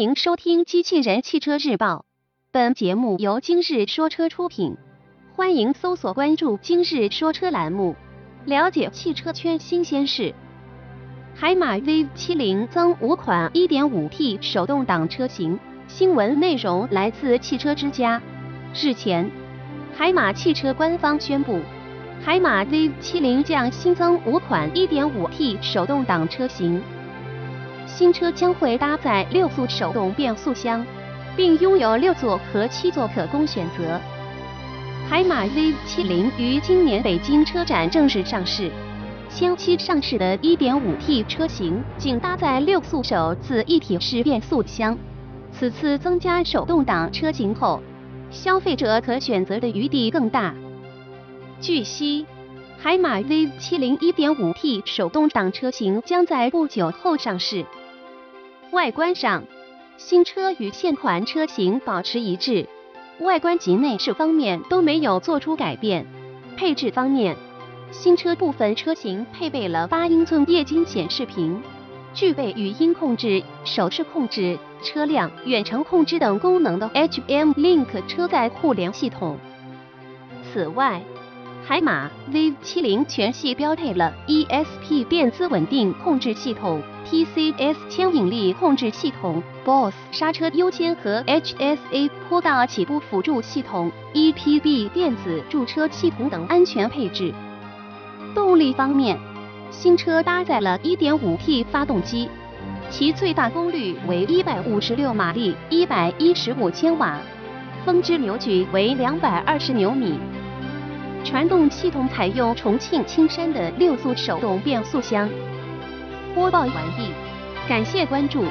欢迎收听《机器人汽车日报》，本节目由今日说车出品。欢迎搜索关注“今日说车”栏目，了解汽车圈新鲜事。海马 V 七零增五款 1.5T 手动挡车型。新闻内容来自汽车之家。日前，海马汽车官方宣布，海马 V 七零将新增五款 1.5T 手动挡车型。新车将会搭载六速手动变速箱，并拥有六座和七座可供选择。海马 V70 于今年北京车展正式上市。先期上市的 1.5T 车型仅搭载六速手自一体式变速箱，此次增加手动挡车型后，消费者可选择的余地更大。据悉，海马 V70 1.5T 手动挡车型将在不久后上市。外观上，新车与现款车型保持一致，外观及内饰方面都没有做出改变。配置方面，新车部分车型配备了八英寸液晶显示屏，具备语音控制、手势控制、车辆远程控制等功能的 HM Link 车载互联系统。此外，海马 V70 全系标配了 ESP 电子稳定控制系统。TCS 牵引力控制系统、BOSS 刹车优先和 HSA 坡道起步辅助系统、EPB 电子驻车系统等安全配置。动力方面，新车搭载了 1.5T 发动机，其最大功率为156马力，115千瓦，峰值扭矩为220牛米。传动系统采用重庆青山的六速手动变速箱。播报完毕，感谢关注。